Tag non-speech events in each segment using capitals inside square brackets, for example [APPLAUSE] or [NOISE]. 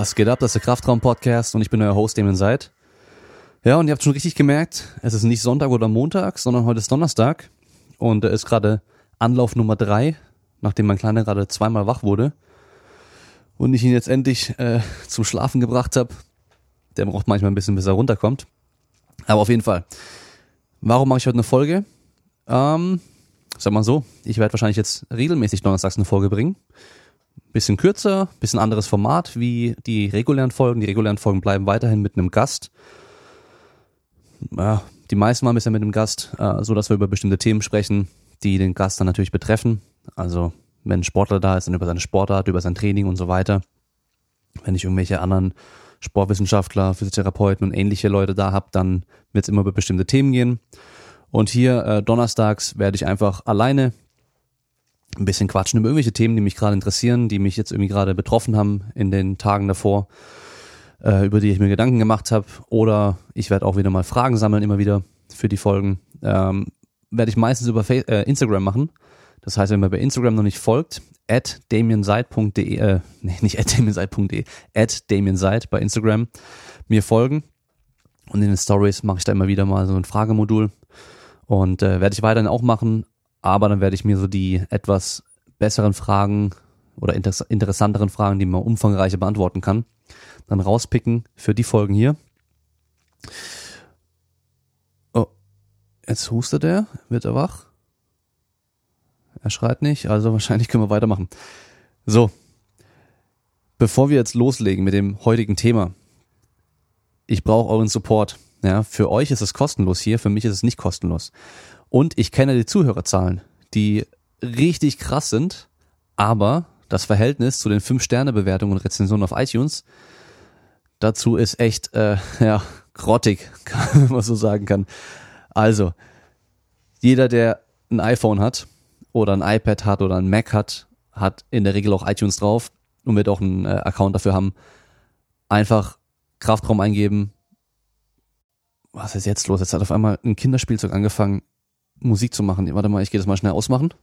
Was geht ab? Das ist der Kraftraum-Podcast und ich bin euer Host, Damien Seid. Ja, und ihr habt schon richtig gemerkt, es ist nicht Sonntag oder Montag, sondern heute ist Donnerstag und er ist gerade Anlauf Nummer drei, nachdem mein Kleiner gerade zweimal wach wurde und ich ihn jetzt endlich äh, zum Schlafen gebracht habe. Der braucht manchmal ein bisschen, bis er runterkommt. Aber auf jeden Fall. Warum mache ich heute eine Folge? Ähm, sag mal so, ich werde wahrscheinlich jetzt regelmäßig donnerstags eine Folge bringen. Bisschen kürzer, bisschen anderes Format wie die regulären Folgen. Die regulären Folgen bleiben weiterhin mit einem Gast. Ja, die meisten waren bisher mit einem Gast, äh, so dass wir über bestimmte Themen sprechen, die den Gast dann natürlich betreffen. Also wenn ein Sportler da ist, dann über seine Sportart, über sein Training und so weiter. Wenn ich irgendwelche anderen Sportwissenschaftler, Physiotherapeuten und ähnliche Leute da habe, dann wird es immer über bestimmte Themen gehen. Und hier äh, donnerstags werde ich einfach alleine ein bisschen quatschen über irgendwelche Themen, die mich gerade interessieren, die mich jetzt irgendwie gerade betroffen haben in den Tagen davor, äh, über die ich mir Gedanken gemacht habe. Oder ich werde auch wieder mal Fragen sammeln, immer wieder für die Folgen. Ähm, werde ich meistens über Face äh, Instagram machen. Das heißt, wenn man bei Instagram noch nicht folgt, at damienseid.de, äh, nee, nicht at damienseid.de, at damienseid bei Instagram mir folgen. Und in den Stories mache ich da immer wieder mal so ein Fragemodul. Und äh, werde ich weiterhin auch machen, aber dann werde ich mir so die etwas besseren Fragen oder inter interessanteren Fragen, die man umfangreicher beantworten kann, dann rauspicken für die Folgen hier. Oh, jetzt hustet er, wird er wach. Er schreit nicht, also [LAUGHS] wahrscheinlich können wir weitermachen. So, bevor wir jetzt loslegen mit dem heutigen Thema, ich brauche euren Support. Ja, für euch ist es kostenlos hier, für mich ist es nicht kostenlos. Und ich kenne die Zuhörerzahlen, die richtig krass sind, aber das Verhältnis zu den 5-Sterne-Bewertungen und Rezensionen auf iTunes dazu ist echt, äh, [LAUGHS] ja, grottig, [LAUGHS] wenn man so sagen kann. Also, jeder, der ein iPhone hat oder ein iPad hat oder ein Mac hat, hat in der Regel auch iTunes drauf und wird auch einen äh, Account dafür haben. Einfach Kraftraum eingeben. Was ist jetzt los? Jetzt hat auf einmal ein Kinderspielzeug angefangen, Musik zu machen. Warte mal, ich gehe das mal schnell ausmachen.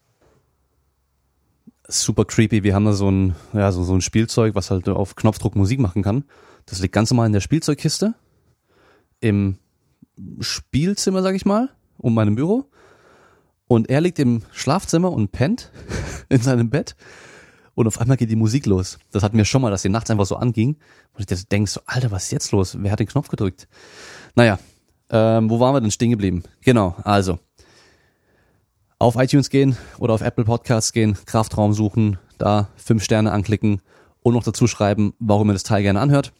Super creepy. Wir haben da so ein, ja, so, so ein Spielzeug, was halt auf Knopfdruck Musik machen kann. Das liegt ganz normal in der Spielzeugkiste. Im Spielzimmer, sag ich mal, um meinem Büro. Und er liegt im Schlafzimmer und pennt [LAUGHS] in seinem Bett. Und auf einmal geht die Musik los. Das hatten wir schon mal, dass die nachts einfach so anging. Und ich denke so, Alter, was ist jetzt los? Wer hat den Knopf gedrückt? Naja, ähm, wo waren wir denn stehen geblieben? Genau, also auf iTunes gehen oder auf Apple Podcasts gehen, Kraftraum suchen, da fünf Sterne anklicken und noch dazu schreiben, warum ihr das Teil gerne anhört.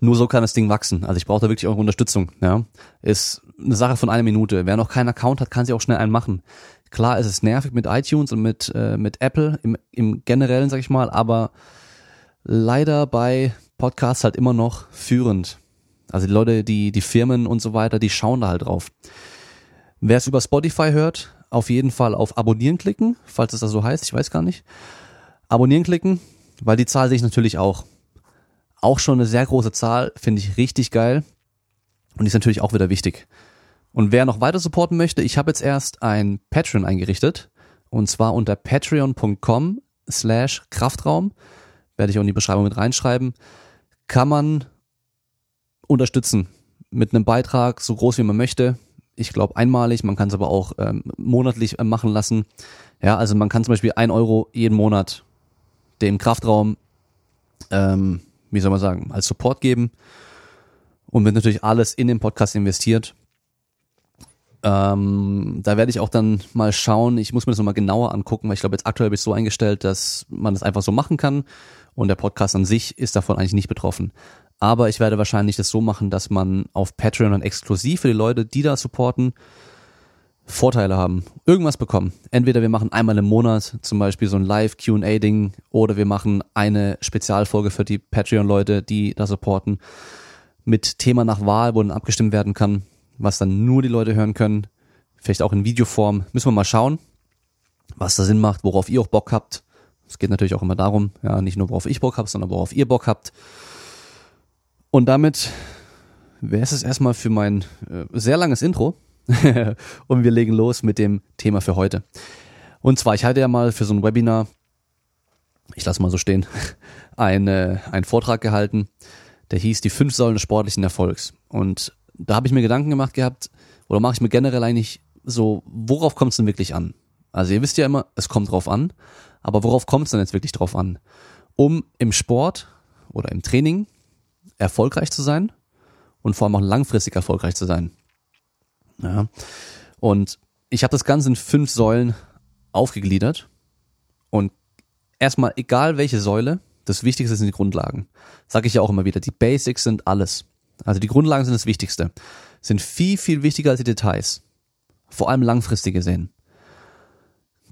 Nur so kann das Ding wachsen. Also ich brauche da wirklich eure Unterstützung. Ja, ist eine Sache von einer Minute. Wer noch keinen Account hat, kann sich auch schnell einen machen. Klar, ist es nervig mit iTunes und mit äh, mit Apple im, im generellen, sag ich mal, aber leider bei Podcasts halt immer noch führend. Also die Leute, die die Firmen und so weiter, die schauen da halt drauf. Wer es über Spotify hört, auf jeden Fall auf Abonnieren klicken, falls es das so heißt, ich weiß gar nicht. Abonnieren klicken, weil die Zahl sehe ich natürlich auch. Auch schon eine sehr große Zahl, finde ich richtig geil. Und ist natürlich auch wieder wichtig. Und wer noch weiter supporten möchte, ich habe jetzt erst ein Patreon eingerichtet. Und zwar unter patreon.com slash Kraftraum. Werde ich auch in die Beschreibung mit reinschreiben. Kann man unterstützen. Mit einem Beitrag, so groß wie man möchte ich glaube, einmalig, man kann es aber auch ähm, monatlich äh, machen lassen. Ja, also man kann zum Beispiel ein Euro jeden Monat dem Kraftraum, ähm, wie soll man sagen, als Support geben und wird natürlich alles in den Podcast investiert. Ähm, da werde ich auch dann mal schauen, ich muss mir das nochmal genauer angucken, weil ich glaube, jetzt aktuell bin ich so eingestellt, dass man das einfach so machen kann und der Podcast an sich ist davon eigentlich nicht betroffen. Aber ich werde wahrscheinlich das so machen, dass man auf Patreon dann exklusiv für die Leute, die da supporten, Vorteile haben, irgendwas bekommen. Entweder wir machen einmal im Monat zum Beispiel so ein Live-QA-Ding oder wir machen eine Spezialfolge für die Patreon-Leute, die da supporten, mit Thema nach Wahl, wo dann abgestimmt werden kann, was dann nur die Leute hören können. Vielleicht auch in Videoform. Müssen wir mal schauen, was da Sinn macht, worauf ihr auch Bock habt. Es geht natürlich auch immer darum, ja, nicht nur worauf ich Bock habe, sondern worauf ihr Bock habt. Und damit wäre es erstmal für mein äh, sehr langes Intro. [LAUGHS] und wir legen los mit dem Thema für heute. Und zwar, ich hatte ja mal für so ein Webinar ich lasse mal so stehen, [LAUGHS] eine, einen Vortrag gehalten, der hieß Die fünf Säulen des sportlichen Erfolgs. Und da habe ich mir Gedanken gemacht gehabt, oder mache ich mir generell eigentlich so, worauf kommt es denn wirklich an? Also ihr wisst ja immer, es kommt drauf an, aber worauf kommt es denn jetzt wirklich drauf an? Um im Sport oder im Training erfolgreich zu sein und vor allem auch langfristig erfolgreich zu sein. Ja. Und ich habe das Ganze in fünf Säulen aufgegliedert und erstmal, egal welche Säule, das Wichtigste sind die Grundlagen. Sage ich ja auch immer wieder, die Basics sind alles. Also die Grundlagen sind das Wichtigste. Sind viel, viel wichtiger als die Details. Vor allem langfristig gesehen.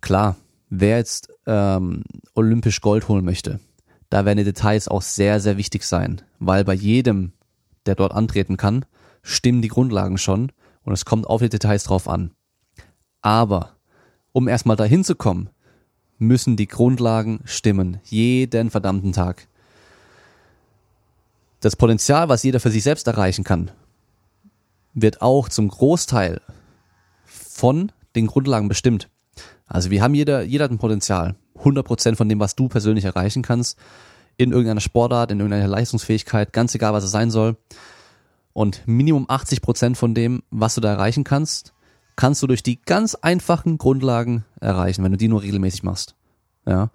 Klar, wer jetzt ähm, olympisch Gold holen möchte, da werden die Details auch sehr, sehr wichtig sein. Weil bei jedem, der dort antreten kann, stimmen die Grundlagen schon und es kommt auf die Details drauf an. Aber um erstmal dahin zu kommen, müssen die Grundlagen stimmen. Jeden verdammten Tag. Das Potenzial, was jeder für sich selbst erreichen kann, wird auch zum Großteil von den Grundlagen bestimmt. Also wir haben jeder, jeder hat ein Potenzial. 100% von dem, was du persönlich erreichen kannst, in irgendeiner Sportart, in irgendeiner Leistungsfähigkeit, ganz egal, was es sein soll. Und Minimum 80% von dem, was du da erreichen kannst, kannst du durch die ganz einfachen Grundlagen erreichen, wenn du die nur regelmäßig machst. Ja.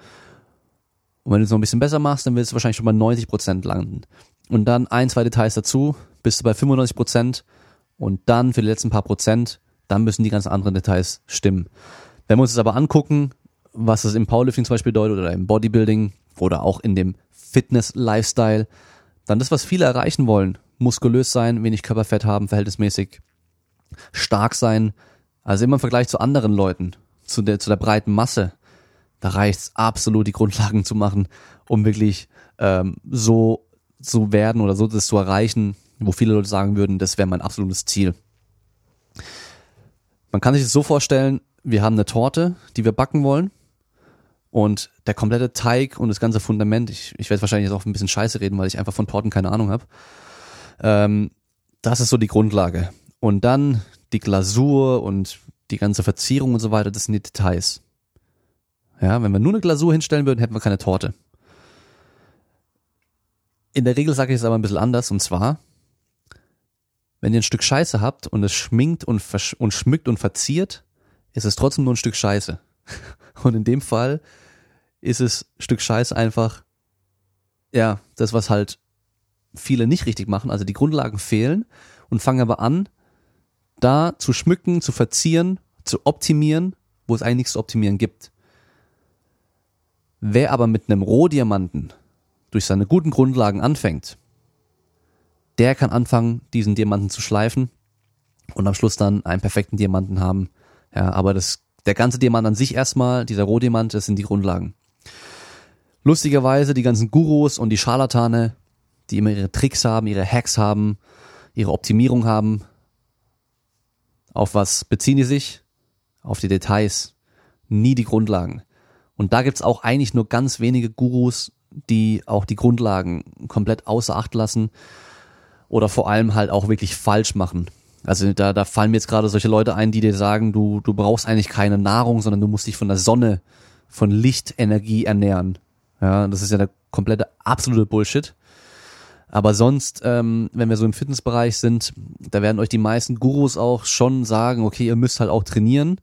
Und wenn du es noch ein bisschen besser machst, dann willst du wahrscheinlich schon bei 90 Prozent landen. Und dann ein, zwei Details dazu, bist du bei 95 Prozent und dann für die letzten paar Prozent, dann müssen die ganzen anderen Details stimmen. Wenn wir uns das aber angucken, was das im Powerlifting zum Beispiel bedeutet oder im Bodybuilding oder auch in dem Fitness-Lifestyle, dann das, was viele erreichen wollen, muskulös sein, wenig Körperfett haben, verhältnismäßig stark sein, also immer im Vergleich zu anderen Leuten, zu der, zu der breiten Masse, da reicht's absolut, die Grundlagen zu machen, um wirklich ähm, so zu werden oder so das zu erreichen, wo viele Leute sagen würden, das wäre mein absolutes Ziel. Man kann sich das so vorstellen, wir haben eine Torte, die wir backen wollen und der komplette Teig und das ganze Fundament, ich, ich werde wahrscheinlich jetzt auch ein bisschen scheiße reden, weil ich einfach von Torten keine Ahnung habe. Ähm, das ist so die Grundlage. Und dann die Glasur und die ganze Verzierung und so weiter, das sind die Details. Ja, wenn wir nur eine Glasur hinstellen würden, hätten wir keine Torte. In der Regel sage ich es aber ein bisschen anders und zwar, wenn ihr ein Stück Scheiße habt und es schminkt und, und schmückt und verziert, ist es trotzdem nur ein Stück Scheiße. [LAUGHS] Und in dem Fall ist es Stück Scheiße einfach, ja, das, was halt viele nicht richtig machen. Also die Grundlagen fehlen und fangen aber an, da zu schmücken, zu verzieren, zu optimieren, wo es eigentlich nichts zu optimieren gibt. Wer aber mit einem Rohdiamanten durch seine guten Grundlagen anfängt, der kann anfangen, diesen Diamanten zu schleifen und am Schluss dann einen perfekten Diamanten haben. Ja, aber das, der ganze Diamant an sich erstmal, dieser Rohdiamant, das sind die Grundlagen. Lustigerweise die ganzen Gurus und die Scharlatane, die immer ihre Tricks haben, ihre Hacks haben, ihre Optimierung haben. Auf was beziehen die sich? Auf die Details, nie die Grundlagen. Und da gibt's auch eigentlich nur ganz wenige Gurus, die auch die Grundlagen komplett außer Acht lassen oder vor allem halt auch wirklich falsch machen. Also da, da fallen mir jetzt gerade solche Leute ein, die dir sagen, du, du brauchst eigentlich keine Nahrung, sondern du musst dich von der Sonne, von Lichtenergie ernähren. Ja, das ist ja der komplette absolute Bullshit. Aber sonst, ähm, wenn wir so im Fitnessbereich sind, da werden euch die meisten Gurus auch schon sagen, okay, ihr müsst halt auch trainieren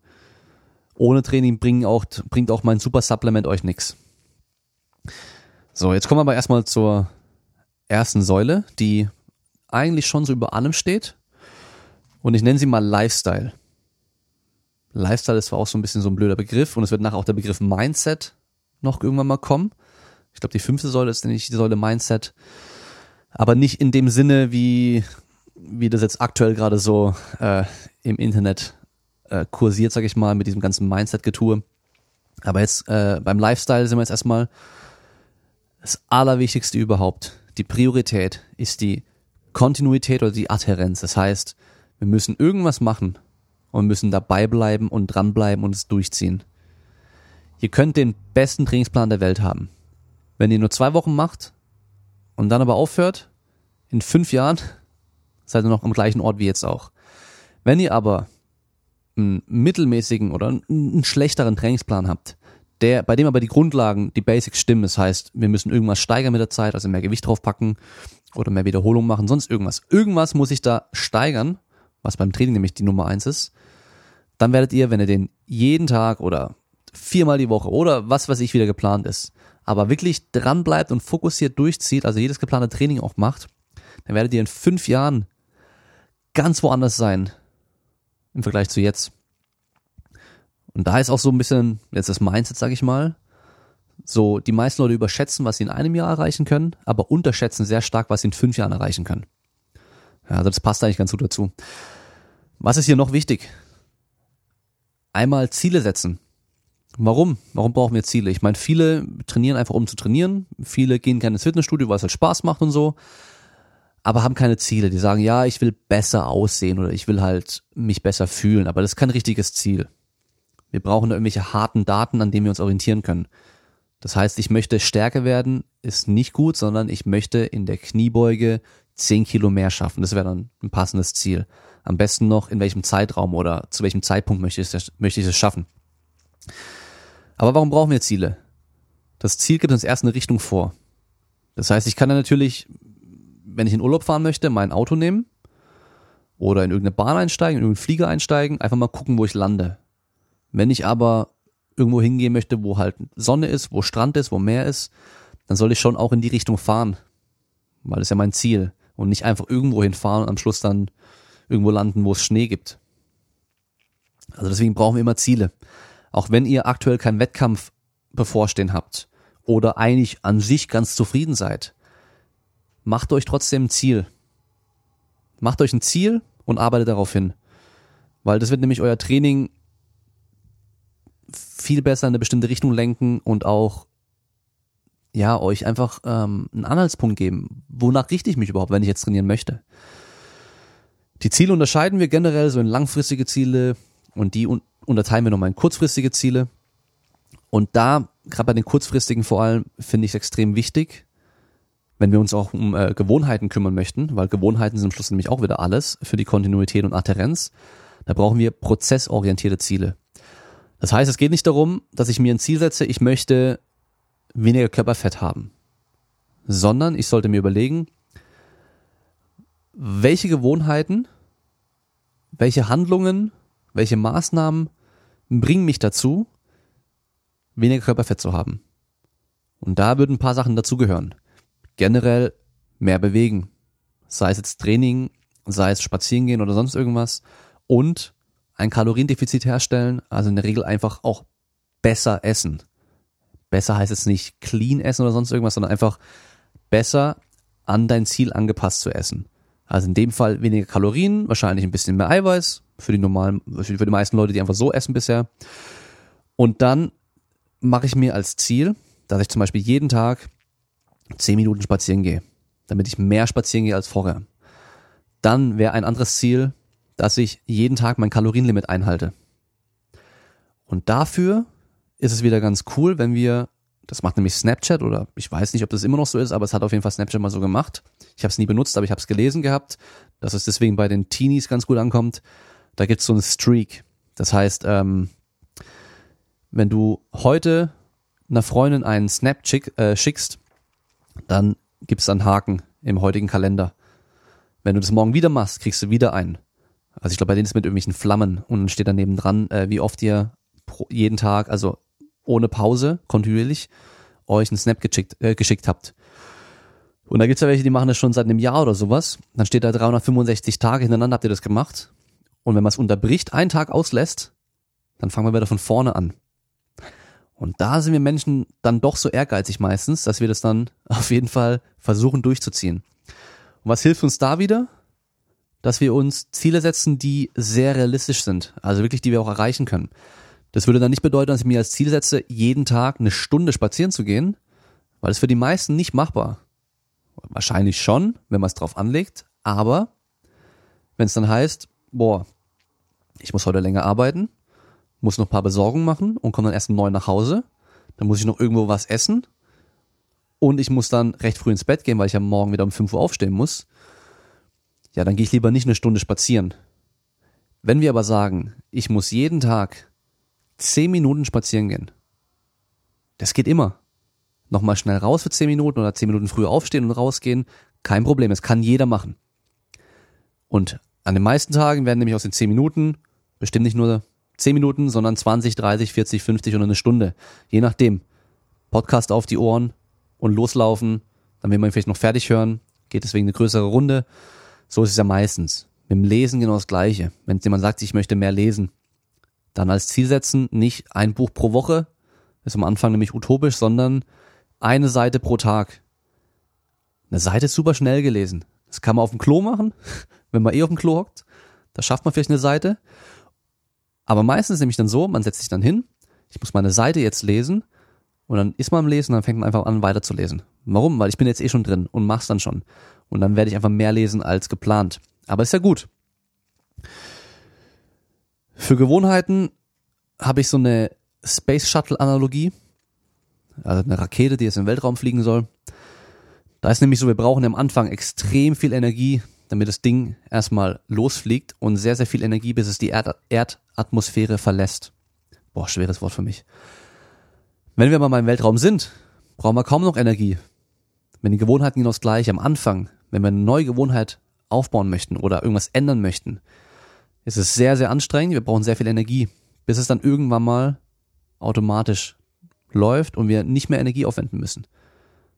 ohne Training bringen auch, bringt auch mein Super Supplement euch nix. So, jetzt kommen wir aber erstmal zur ersten Säule, die eigentlich schon so über allem steht. Und ich nenne sie mal Lifestyle. Lifestyle ist zwar auch so ein bisschen so ein blöder Begriff und es wird nachher auch der Begriff Mindset noch irgendwann mal kommen. Ich glaube, die fünfte Säule ist nämlich die Säule Mindset. Aber nicht in dem Sinne, wie, wie das jetzt aktuell gerade so äh, im Internet äh, kursiert, sag ich mal, mit diesem ganzen Mindset-Getue. Aber jetzt äh, beim Lifestyle sind wir jetzt erstmal das Allerwichtigste überhaupt. Die Priorität ist die Kontinuität oder die Adherenz. Das heißt, wir müssen irgendwas machen und müssen dabei bleiben und dranbleiben und es durchziehen. Ihr könnt den besten Trainingsplan der Welt haben. Wenn ihr nur zwei Wochen macht und dann aber aufhört, in fünf Jahren [LAUGHS] seid ihr noch am gleichen Ort wie jetzt auch. Wenn ihr aber einen mittelmäßigen oder einen schlechteren Trainingsplan habt, der, bei dem aber die Grundlagen, die Basics stimmen. Das heißt, wir müssen irgendwas steigern mit der Zeit, also mehr Gewicht draufpacken oder mehr Wiederholung machen, sonst irgendwas. Irgendwas muss ich da steigern, was beim Training nämlich die Nummer eins ist. Dann werdet ihr, wenn ihr den jeden Tag oder viermal die Woche oder was weiß ich wieder geplant ist, aber wirklich dran bleibt und fokussiert durchzieht, also jedes geplante Training auch macht, dann werdet ihr in fünf Jahren ganz woanders sein im Vergleich zu jetzt. Und da ist auch so ein bisschen jetzt das Mindset, sag ich mal. So, die meisten Leute überschätzen, was sie in einem Jahr erreichen können, aber unterschätzen sehr stark, was sie in fünf Jahren erreichen können. Ja, also das passt eigentlich ganz gut dazu. Was ist hier noch wichtig? Einmal Ziele setzen. Warum? Warum brauchen wir Ziele? Ich meine, viele trainieren einfach um zu trainieren. Viele gehen gerne ins Fitnessstudio, weil es halt Spaß macht und so. Aber haben keine Ziele. Die sagen, ja, ich will besser aussehen oder ich will halt mich besser fühlen. Aber das ist kein richtiges Ziel. Wir brauchen da irgendwelche harten Daten, an denen wir uns orientieren können. Das heißt, ich möchte stärker werden, ist nicht gut, sondern ich möchte in der Kniebeuge 10 Kilo mehr schaffen. Das wäre dann ein passendes Ziel. Am besten noch, in welchem Zeitraum oder zu welchem Zeitpunkt möchte ich es, möchte ich es schaffen. Aber warum brauchen wir Ziele? Das Ziel gibt uns erst eine Richtung vor. Das heißt, ich kann dann natürlich, wenn ich in Urlaub fahren möchte, mein Auto nehmen oder in irgendeine Bahn einsteigen, in irgendeinen Flieger einsteigen, einfach mal gucken, wo ich lande. Wenn ich aber irgendwo hingehen möchte, wo halt Sonne ist, wo Strand ist, wo Meer ist, dann soll ich schon auch in die Richtung fahren. Weil das ist ja mein Ziel. Und nicht einfach irgendwo hinfahren und am Schluss dann irgendwo landen, wo es Schnee gibt. Also deswegen brauchen wir immer Ziele. Auch wenn ihr aktuell keinen Wettkampf bevorstehen habt oder eigentlich an sich ganz zufrieden seid, macht euch trotzdem ein Ziel. Macht euch ein Ziel und arbeitet darauf hin. Weil das wird nämlich euer Training viel besser in eine bestimmte Richtung lenken und auch ja euch einfach ähm, einen Anhaltspunkt geben, wonach richte ich mich überhaupt, wenn ich jetzt trainieren möchte. Die Ziele unterscheiden wir generell so in langfristige Ziele und die un unterteilen wir nochmal in kurzfristige Ziele. Und da, gerade bei den kurzfristigen vor allem, finde ich es extrem wichtig, wenn wir uns auch um äh, Gewohnheiten kümmern möchten, weil Gewohnheiten sind am Schluss nämlich auch wieder alles für die Kontinuität und Adherenz. Da brauchen wir prozessorientierte Ziele. Das heißt, es geht nicht darum, dass ich mir ein Ziel setze, ich möchte weniger Körperfett haben, sondern ich sollte mir überlegen, welche Gewohnheiten, welche Handlungen, welche Maßnahmen bringen mich dazu, weniger Körperfett zu haben. Und da würden ein paar Sachen dazugehören. Generell mehr bewegen. Sei es jetzt Training, sei es spazieren gehen oder sonst irgendwas. Und ein Kaloriendefizit herstellen, also in der Regel einfach auch besser essen. Besser heißt jetzt nicht clean essen oder sonst irgendwas, sondern einfach besser an dein Ziel angepasst zu essen. Also in dem Fall weniger Kalorien, wahrscheinlich ein bisschen mehr Eiweiß für die normalen, für die meisten Leute, die einfach so essen bisher. Und dann mache ich mir als Ziel, dass ich zum Beispiel jeden Tag zehn Minuten spazieren gehe, damit ich mehr spazieren gehe als vorher. Dann wäre ein anderes Ziel, dass ich jeden Tag mein Kalorienlimit einhalte. Und dafür ist es wieder ganz cool, wenn wir, das macht nämlich Snapchat oder ich weiß nicht, ob das immer noch so ist, aber es hat auf jeden Fall Snapchat mal so gemacht. Ich habe es nie benutzt, aber ich habe es gelesen gehabt, dass es deswegen bei den Teenies ganz gut ankommt. Da gibt's so einen Streak. Das heißt, ähm, wenn du heute einer Freundin einen Snap schick, äh, schickst, dann gibt's einen Haken im heutigen Kalender. Wenn du das morgen wieder machst, kriegst du wieder einen. Also ich glaube, bei denen ist mit irgendwelchen Flammen und dann steht daneben dran, äh, wie oft ihr pro, jeden Tag, also ohne Pause, kontinuierlich, euch einen Snap geschickt, äh, geschickt habt. Und da gibt's ja welche, die machen das schon seit einem Jahr oder sowas. Dann steht da 365 Tage hintereinander habt ihr das gemacht. Und wenn man es unterbricht, einen Tag auslässt, dann fangen wir wieder von vorne an. Und da sind wir Menschen dann doch so ehrgeizig meistens, dass wir das dann [LAUGHS] auf jeden Fall versuchen durchzuziehen. Und was hilft uns da wieder? dass wir uns Ziele setzen, die sehr realistisch sind, also wirklich, die wir auch erreichen können. Das würde dann nicht bedeuten, dass ich mir als Ziel setze, jeden Tag eine Stunde spazieren zu gehen, weil es für die meisten nicht machbar. Wahrscheinlich schon, wenn man es drauf anlegt, aber wenn es dann heißt, boah, ich muss heute länger arbeiten, muss noch ein paar Besorgungen machen und komme dann erst um neun nach Hause, dann muss ich noch irgendwo was essen und ich muss dann recht früh ins Bett gehen, weil ich ja morgen wieder um fünf Uhr aufstehen muss, ja, dann gehe ich lieber nicht eine Stunde spazieren. Wenn wir aber sagen, ich muss jeden Tag zehn Minuten spazieren gehen, Das geht immer. Nochmal schnell raus für 10 Minuten oder 10 Minuten früher aufstehen und rausgehen. Kein Problem. Das kann jeder machen. Und an den meisten Tagen werden nämlich aus den 10 Minuten bestimmt nicht nur 10 Minuten, sondern 20, 30, 40, 50 oder eine Stunde. Je nachdem. Podcast auf die Ohren und loslaufen. Dann will man vielleicht noch fertig hören. Geht deswegen eine größere Runde. So ist es ja meistens. Mit dem Lesen genau das Gleiche. Wenn jemand sagt, ich möchte mehr lesen, dann als Ziel setzen, nicht ein Buch pro Woche, ist am Anfang nämlich utopisch, sondern eine Seite pro Tag. Eine Seite ist super schnell gelesen. Das kann man auf dem Klo machen, [LAUGHS] wenn man eh auf dem Klo hockt. Da schafft man vielleicht eine Seite. Aber meistens ist nämlich dann so, man setzt sich dann hin, ich muss meine Seite jetzt lesen und dann ist man am Lesen und dann fängt man einfach an weiterzulesen. Warum? Weil ich bin jetzt eh schon drin und mach's dann schon. Und dann werde ich einfach mehr lesen als geplant. Aber ist ja gut. Für Gewohnheiten habe ich so eine Space Shuttle Analogie. Also eine Rakete, die jetzt im Weltraum fliegen soll. Da ist nämlich so, wir brauchen am Anfang extrem viel Energie, damit das Ding erstmal losfliegt und sehr, sehr viel Energie, bis es die Erd Erdatmosphäre verlässt. Boah, schweres Wort für mich. Wenn wir mal im Weltraum sind, brauchen wir kaum noch Energie. Wenn die Gewohnheiten genau das gleiche am Anfang, wenn wir eine neue Gewohnheit aufbauen möchten oder irgendwas ändern möchten, ist es sehr, sehr anstrengend. Wir brauchen sehr viel Energie, bis es dann irgendwann mal automatisch läuft und wir nicht mehr Energie aufwenden müssen.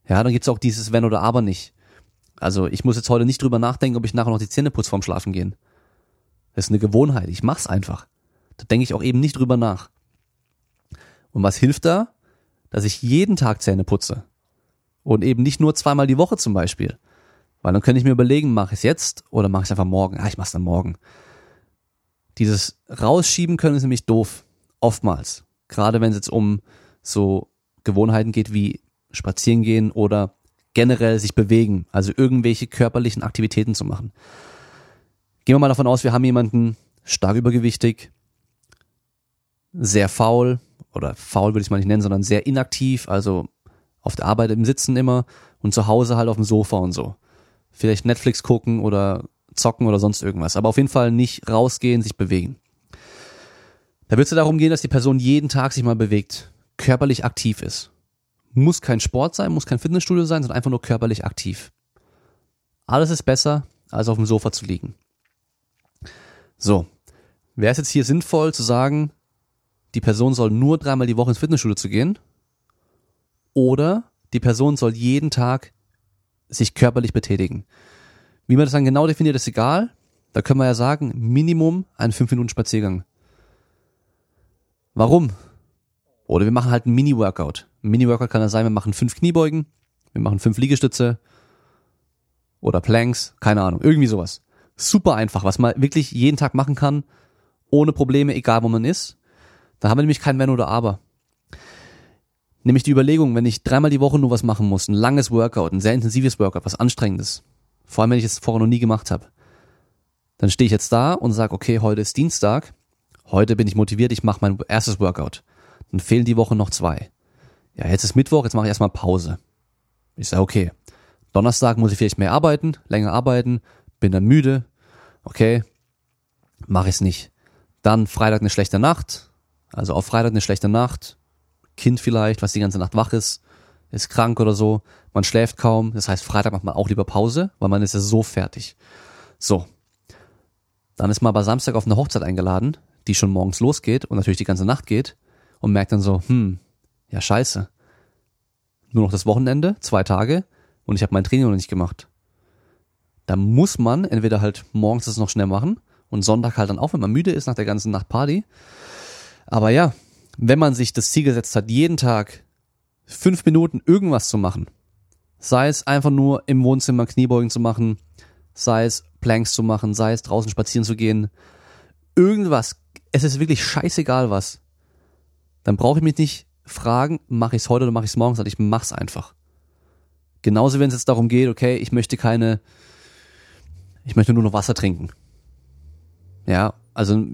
Ja, dann gibt's auch dieses Wenn oder Aber nicht. Also ich muss jetzt heute nicht drüber nachdenken, ob ich nachher noch die Zähne putze vorm Schlafen gehen. Das ist eine Gewohnheit. Ich mach's einfach. Da denke ich auch eben nicht drüber nach. Und was hilft da? Dass ich jeden Tag Zähne putze. Und eben nicht nur zweimal die Woche zum Beispiel. Weil dann könnte ich mir überlegen, mache ich es jetzt oder mache ich einfach morgen? Ah, ich mach's dann morgen. Dieses Rausschieben können ist nämlich doof. Oftmals. Gerade wenn es jetzt um so Gewohnheiten geht wie spazieren gehen oder generell sich bewegen, also irgendwelche körperlichen Aktivitäten zu machen. Gehen wir mal davon aus, wir haben jemanden stark übergewichtig, sehr faul oder faul würde ich es mal nicht nennen, sondern sehr inaktiv, also auf der Arbeit im Sitzen immer und zu Hause halt auf dem Sofa und so. Vielleicht Netflix gucken oder zocken oder sonst irgendwas, aber auf jeden Fall nicht rausgehen, sich bewegen. Da wird es darum gehen, dass die Person jeden Tag sich mal bewegt, körperlich aktiv ist. Muss kein Sport sein, muss kein Fitnessstudio sein, sondern einfach nur körperlich aktiv. Alles ist besser, als auf dem Sofa zu liegen. So, wäre es jetzt hier sinnvoll zu sagen, die Person soll nur dreimal die Woche ins Fitnessstudio zu gehen? Oder die Person soll jeden Tag sich körperlich betätigen? Wie man das dann genau definiert, ist egal. Da können wir ja sagen, Minimum ein 5 Minuten Spaziergang. Warum? Oder wir machen halt einen Mini-Workout. Ein Mini-Workout kann ja sein, wir machen fünf Kniebeugen, wir machen fünf Liegestütze oder Planks, keine Ahnung, irgendwie sowas. Super einfach, was man wirklich jeden Tag machen kann, ohne Probleme, egal wo man ist. Da haben wir nämlich kein Wenn oder Aber. Nämlich die Überlegung, wenn ich dreimal die Woche nur was machen muss, ein langes Workout, ein sehr intensives Workout, was anstrengendes, vor allem wenn ich es vorher noch nie gemacht habe, dann stehe ich jetzt da und sage, okay, heute ist Dienstag, Heute bin ich motiviert, ich mache mein erstes Workout. Dann fehlen die Woche noch zwei. Ja, jetzt ist Mittwoch, jetzt mache ich erstmal Pause. Ich sage, okay. Donnerstag muss ich vielleicht mehr arbeiten, länger arbeiten, bin dann müde. Okay, mache ich es nicht. Dann Freitag eine schlechte Nacht. Also auf Freitag eine schlechte Nacht. Kind vielleicht, was die ganze Nacht wach ist, ist krank oder so. Man schläft kaum. Das heißt, Freitag macht man auch lieber Pause, weil man ist ja so fertig. So. Dann ist man aber Samstag auf eine Hochzeit eingeladen die schon morgens losgeht und natürlich die ganze Nacht geht und merkt dann so, hm, ja scheiße. Nur noch das Wochenende, zwei Tage und ich habe mein Training noch nicht gemacht. Da muss man entweder halt morgens das noch schnell machen und Sonntag halt dann auch, wenn man müde ist nach der ganzen Nacht Party. Aber ja, wenn man sich das Ziel gesetzt hat, jeden Tag fünf Minuten irgendwas zu machen, sei es einfach nur im Wohnzimmer Kniebeugen zu machen, sei es Planks zu machen, sei es draußen spazieren zu gehen, irgendwas. Es ist wirklich scheißegal was, dann brauche ich mich nicht fragen, mache ich es heute oder mache ich es morgen, sondern ich mach's einfach. Genauso, wenn es jetzt darum geht, okay, ich möchte keine, ich möchte nur noch Wasser trinken. Ja, also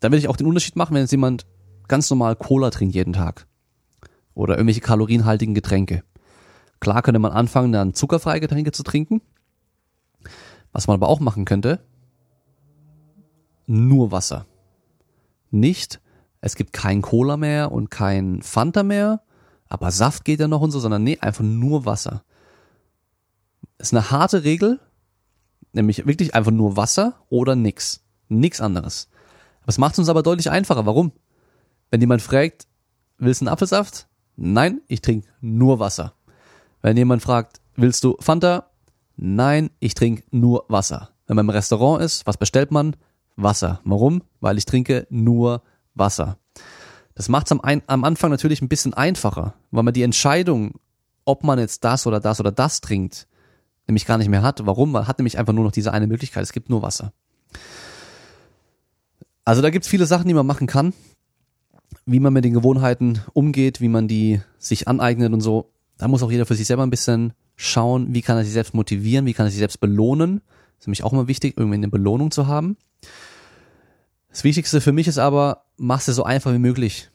da will ich auch den Unterschied machen, wenn jetzt jemand ganz normal Cola trinkt jeden Tag oder irgendwelche kalorienhaltigen Getränke. Klar könnte man anfangen, dann zuckerfreie Getränke zu trinken. Was man aber auch machen könnte, nur Wasser nicht, es gibt kein Cola mehr und kein Fanta mehr, aber Saft geht ja noch und so, sondern nee, einfach nur Wasser. Ist eine harte Regel, nämlich wirklich einfach nur Wasser oder nix. Nix anderes. Es macht uns aber deutlich einfacher. Warum? Wenn jemand fragt, willst du einen Apfelsaft? Nein, ich trinke nur Wasser. Wenn jemand fragt, willst du Fanta? Nein, ich trinke nur Wasser. Wenn man im Restaurant ist, was bestellt man? Wasser. Warum? Weil ich trinke nur Wasser. Das macht es am, am Anfang natürlich ein bisschen einfacher, weil man die Entscheidung, ob man jetzt das oder das oder das trinkt, nämlich gar nicht mehr hat. Warum? Man hat nämlich einfach nur noch diese eine Möglichkeit. Es gibt nur Wasser. Also da gibt es viele Sachen, die man machen kann, wie man mit den Gewohnheiten umgeht, wie man die sich aneignet und so. Da muss auch jeder für sich selber ein bisschen schauen, wie kann er sich selbst motivieren, wie kann er sich selbst belohnen. Das ist nämlich auch immer wichtig, irgendwie eine Belohnung zu haben. Das Wichtigste für mich ist aber, mach es so einfach wie möglich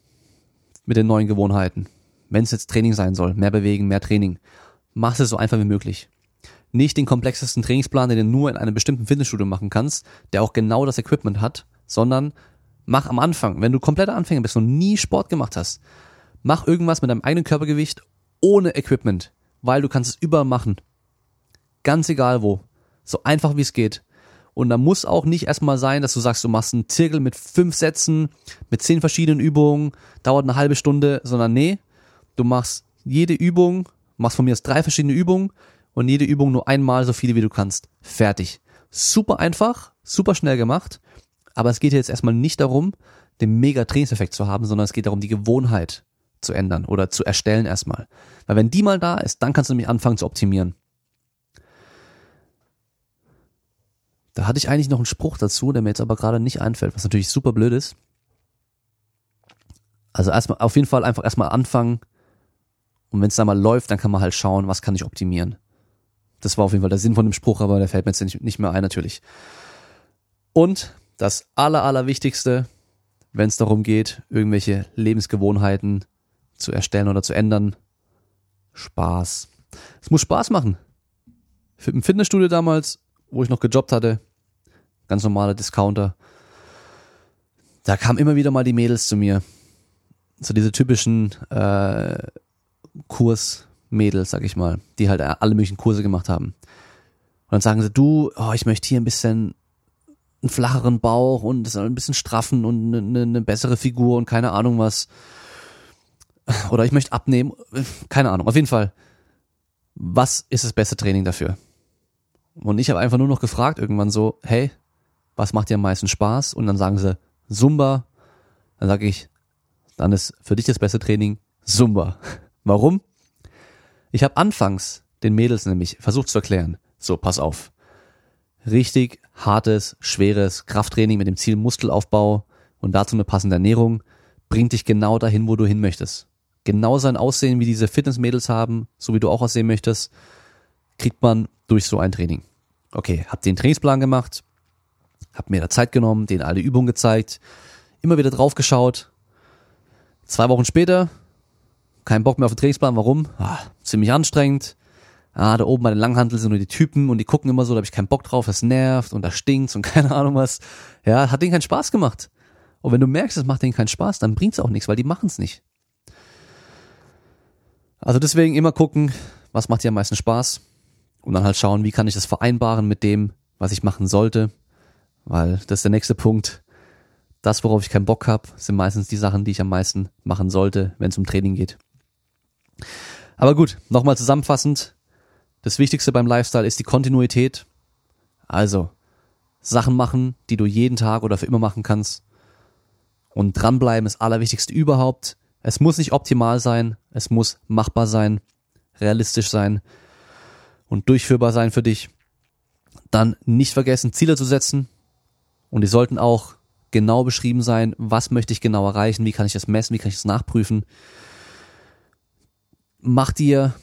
mit den neuen Gewohnheiten. Wenn es jetzt Training sein soll, mehr bewegen, mehr Training, mach es so einfach wie möglich. Nicht den komplexesten Trainingsplan, den du nur in einem bestimmten Fitnessstudio machen kannst, der auch genau das Equipment hat, sondern mach am Anfang, wenn du kompletter Anfänger bist und nie Sport gemacht hast, mach irgendwas mit deinem eigenen Körpergewicht ohne Equipment, weil du kannst es überall machen. Ganz egal wo. So einfach wie es geht. Und da muss auch nicht erstmal sein, dass du sagst, du machst einen Zirkel mit fünf Sätzen, mit zehn verschiedenen Übungen, dauert eine halbe Stunde, sondern nee, du machst jede Übung, machst von mir aus drei verschiedene Übungen und jede Übung nur einmal so viele wie du kannst. Fertig. Super einfach, super schnell gemacht, aber es geht jetzt erstmal nicht darum, den mega Trainingseffekt zu haben, sondern es geht darum, die Gewohnheit zu ändern oder zu erstellen erstmal. Weil wenn die mal da ist, dann kannst du nämlich anfangen zu optimieren. Da hatte ich eigentlich noch einen Spruch dazu, der mir jetzt aber gerade nicht einfällt, was natürlich super blöd ist. Also erstmal, auf jeden Fall einfach erstmal anfangen. Und wenn es dann mal läuft, dann kann man halt schauen, was kann ich optimieren. Das war auf jeden Fall der Sinn von dem Spruch, aber der fällt mir jetzt nicht, nicht mehr ein, natürlich. Und das aller, allerwichtigste, wenn es darum geht, irgendwelche Lebensgewohnheiten zu erstellen oder zu ändern, Spaß. Es muss Spaß machen. Im Fitnessstudio damals wo ich noch gejobbt hatte, ganz normaler Discounter, da kamen immer wieder mal die Mädels zu mir. So diese typischen äh, Kursmädels, sag ich mal, die halt alle möglichen Kurse gemacht haben. Und dann sagen sie, du, oh, ich möchte hier ein bisschen einen flacheren Bauch und das ein bisschen straffen und eine, eine bessere Figur und keine Ahnung was. Oder ich möchte abnehmen, keine Ahnung. Auf jeden Fall, was ist das beste Training dafür? Und ich habe einfach nur noch gefragt irgendwann so, hey, was macht dir am meisten Spaß? Und dann sagen sie Zumba. Dann sage ich, dann ist für dich das beste Training Zumba. Warum? Ich habe anfangs den Mädels nämlich versucht zu erklären, so pass auf. Richtig hartes, schweres Krafttraining mit dem Ziel Muskelaufbau und dazu eine passende Ernährung bringt dich genau dahin, wo du hin möchtest. Genau sein Aussehen, wie diese Fitnessmädels haben, so wie du auch aussehen möchtest, kriegt man durch so ein Training. Okay, hab den Trainingsplan gemacht, hab mir da Zeit genommen, den alle Übungen gezeigt, immer wieder drauf geschaut. Zwei Wochen später, kein Bock mehr auf den Trainingsplan. Warum? Ah, ziemlich anstrengend. Ah, da oben bei den Langhanteln sind nur die Typen und die gucken immer so, da habe ich keinen Bock drauf, das nervt und da stinkt's und [LAUGHS] keine Ahnung was. Ja, hat denen keinen Spaß gemacht. Und wenn du merkst, es macht denen keinen Spaß, dann bringt's auch nichts, weil die machen's nicht. Also deswegen immer gucken, was macht dir am meisten Spaß und dann halt schauen, wie kann ich das vereinbaren mit dem, was ich machen sollte, weil das ist der nächste Punkt. Das, worauf ich keinen Bock habe, sind meistens die Sachen, die ich am meisten machen sollte, wenn es um Training geht. Aber gut, nochmal zusammenfassend. Das Wichtigste beim Lifestyle ist die Kontinuität. Also Sachen machen, die du jeden Tag oder für immer machen kannst. Und dranbleiben ist allerwichtigste überhaupt. Es muss nicht optimal sein, es muss machbar sein, realistisch sein und durchführbar sein für dich. Dann nicht vergessen, Ziele zu setzen. Und die sollten auch genau beschrieben sein, was möchte ich genau erreichen, wie kann ich das messen, wie kann ich das nachprüfen. Mach dir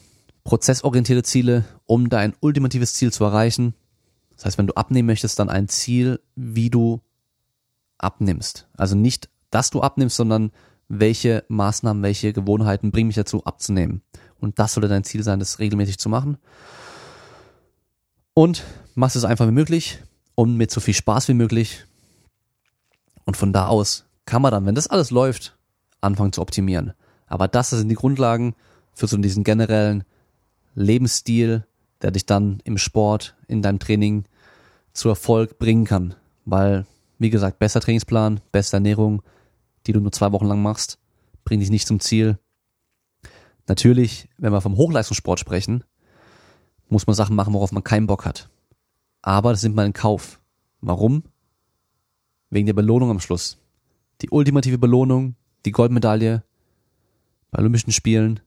prozessorientierte Ziele, um dein ultimatives Ziel zu erreichen. Das heißt, wenn du abnehmen möchtest, dann ein Ziel, wie du abnimmst. Also nicht, dass du abnimmst, sondern welche Maßnahmen, welche Gewohnheiten bringen mich dazu abzunehmen. Und das sollte dein Ziel sein, das regelmäßig zu machen und machst es einfach wie möglich und mit so viel Spaß wie möglich. Und von da aus kann man dann, wenn das alles läuft, anfangen zu optimieren. Aber das sind die Grundlagen für so diesen generellen Lebensstil, der dich dann im Sport, in deinem Training zu Erfolg bringen kann. Weil, wie gesagt, besser Trainingsplan, beste Ernährung, die du nur zwei Wochen lang machst, bringt dich nicht zum Ziel. Natürlich, wenn wir vom Hochleistungssport sprechen, muss man Sachen machen, worauf man keinen Bock hat. Aber das nimmt man in Kauf. Warum? Wegen der Belohnung am Schluss. Die ultimative Belohnung, die Goldmedaille bei Olympischen Spielen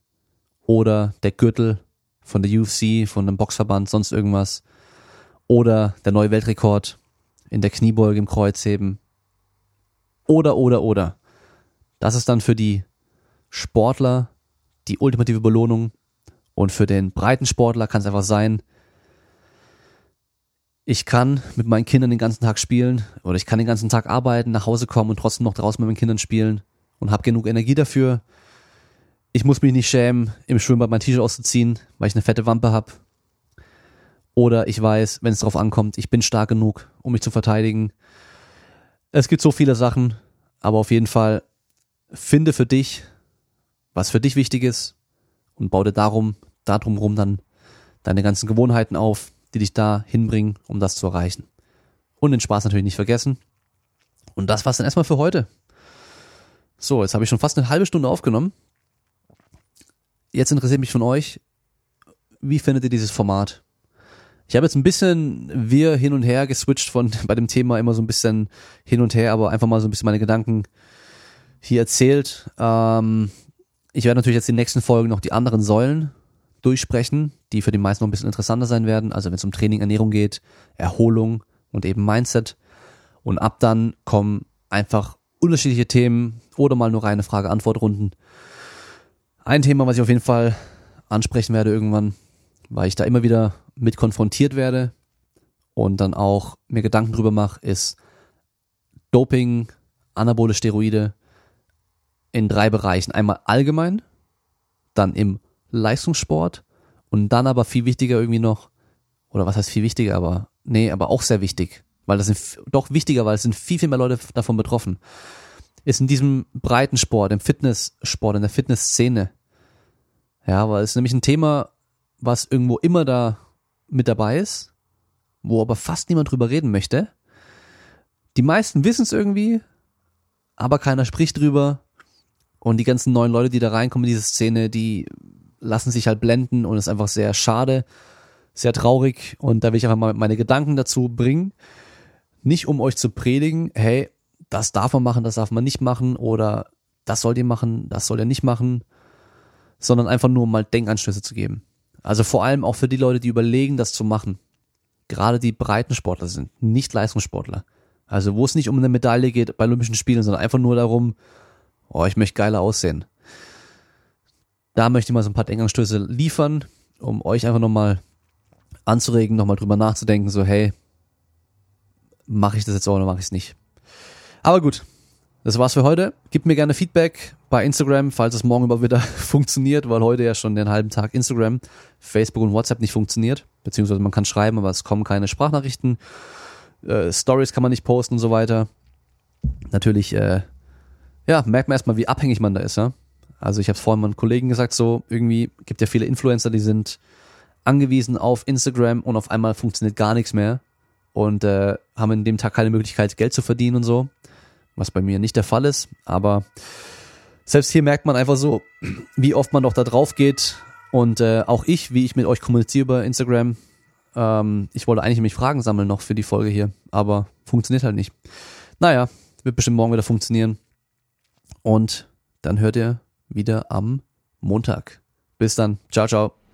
oder der Gürtel von der UFC, von einem Boxverband, sonst irgendwas. Oder der neue Weltrekord in der Kniebeuge im Kreuzheben. Oder, oder, oder. Das ist dann für die Sportler die ultimative Belohnung. Und für den breiten Sportler kann es einfach sein, ich kann mit meinen Kindern den ganzen Tag spielen oder ich kann den ganzen Tag arbeiten, nach Hause kommen und trotzdem noch draußen mit meinen Kindern spielen und habe genug Energie dafür. Ich muss mich nicht schämen, im Schwimmbad mein T-Shirt auszuziehen, weil ich eine fette Wampe habe. Oder ich weiß, wenn es darauf ankommt, ich bin stark genug, um mich zu verteidigen. Es gibt so viele Sachen, aber auf jeden Fall finde für dich, was für dich wichtig ist und baue dir darum, darum rum dann deine ganzen Gewohnheiten auf, die dich da hinbringen, um das zu erreichen. Und den Spaß natürlich nicht vergessen. Und das war's dann erstmal für heute. So, jetzt habe ich schon fast eine halbe Stunde aufgenommen. Jetzt interessiert mich von euch, wie findet ihr dieses Format? Ich habe jetzt ein bisschen wir hin und her geswitcht von [LAUGHS] bei dem Thema immer so ein bisschen hin und her, aber einfach mal so ein bisschen meine Gedanken hier erzählt. Ähm, ich werde natürlich jetzt in den nächsten Folgen noch die anderen Säulen durchsprechen, die für die meisten noch ein bisschen interessanter sein werden. Also wenn es um Training, Ernährung geht, Erholung und eben Mindset. Und ab dann kommen einfach unterschiedliche Themen oder mal nur reine Frage-Antwort-Runden. Ein Thema, was ich auf jeden Fall ansprechen werde irgendwann, weil ich da immer wieder mit konfrontiert werde und dann auch mir Gedanken drüber mache, ist Doping, anabole Steroide in drei Bereichen. Einmal allgemein, dann im Leistungssport und dann aber viel wichtiger irgendwie noch, oder was heißt viel wichtiger, aber nee, aber auch sehr wichtig, weil das sind doch wichtiger, weil es sind viel, viel mehr Leute davon betroffen, ist in diesem breiten Sport, im Fitnesssport, in der Fitnessszene. Ja, weil es nämlich ein Thema, was irgendwo immer da mit dabei ist, wo aber fast niemand drüber reden möchte. Die meisten wissen es irgendwie, aber keiner spricht drüber. Und die ganzen neuen Leute, die da reinkommen in diese Szene, die lassen sich halt blenden und ist einfach sehr schade, sehr traurig und da will ich einfach mal meine Gedanken dazu bringen. Nicht um euch zu predigen, hey, das darf man machen, das darf man nicht machen oder das sollt ihr machen, das soll ihr nicht machen, sondern einfach nur mal Denkanstöße zu geben. Also vor allem auch für die Leute, die überlegen, das zu machen. Gerade die Breitensportler sind, nicht Leistungssportler. Also wo es nicht um eine Medaille geht bei Olympischen Spielen, sondern einfach nur darum, oh, ich möchte geiler aussehen. Da möchte ich mal so ein paar Denkanstöße liefern, um euch einfach nochmal anzuregen, nochmal drüber nachzudenken, so hey, mache ich das jetzt oder mache ich es nicht. Aber gut, das war's für heute. Gebt mir gerne Feedback bei Instagram, falls es morgen überhaupt wieder [LAUGHS] funktioniert, weil heute ja schon den halben Tag Instagram, Facebook und WhatsApp nicht funktioniert. Beziehungsweise man kann schreiben, aber es kommen keine Sprachnachrichten. Äh, Stories kann man nicht posten und so weiter. Natürlich, äh, ja, merkt man erstmal, wie abhängig man da ist, ja. Also ich habe es vorhin meinen Kollegen gesagt, so irgendwie gibt ja viele Influencer, die sind angewiesen auf Instagram und auf einmal funktioniert gar nichts mehr und äh, haben in dem Tag keine Möglichkeit, Geld zu verdienen und so, was bei mir nicht der Fall ist. Aber selbst hier merkt man einfach so, [CLEARS THROAT] wie oft man doch da drauf geht und äh, auch ich, wie ich mit euch kommuniziere über Instagram. Ähm, ich wollte eigentlich nämlich Fragen sammeln noch für die Folge hier, aber funktioniert halt nicht. Naja, wird bestimmt morgen wieder funktionieren. Und dann hört ihr wieder am Montag. Bis dann. Ciao, ciao.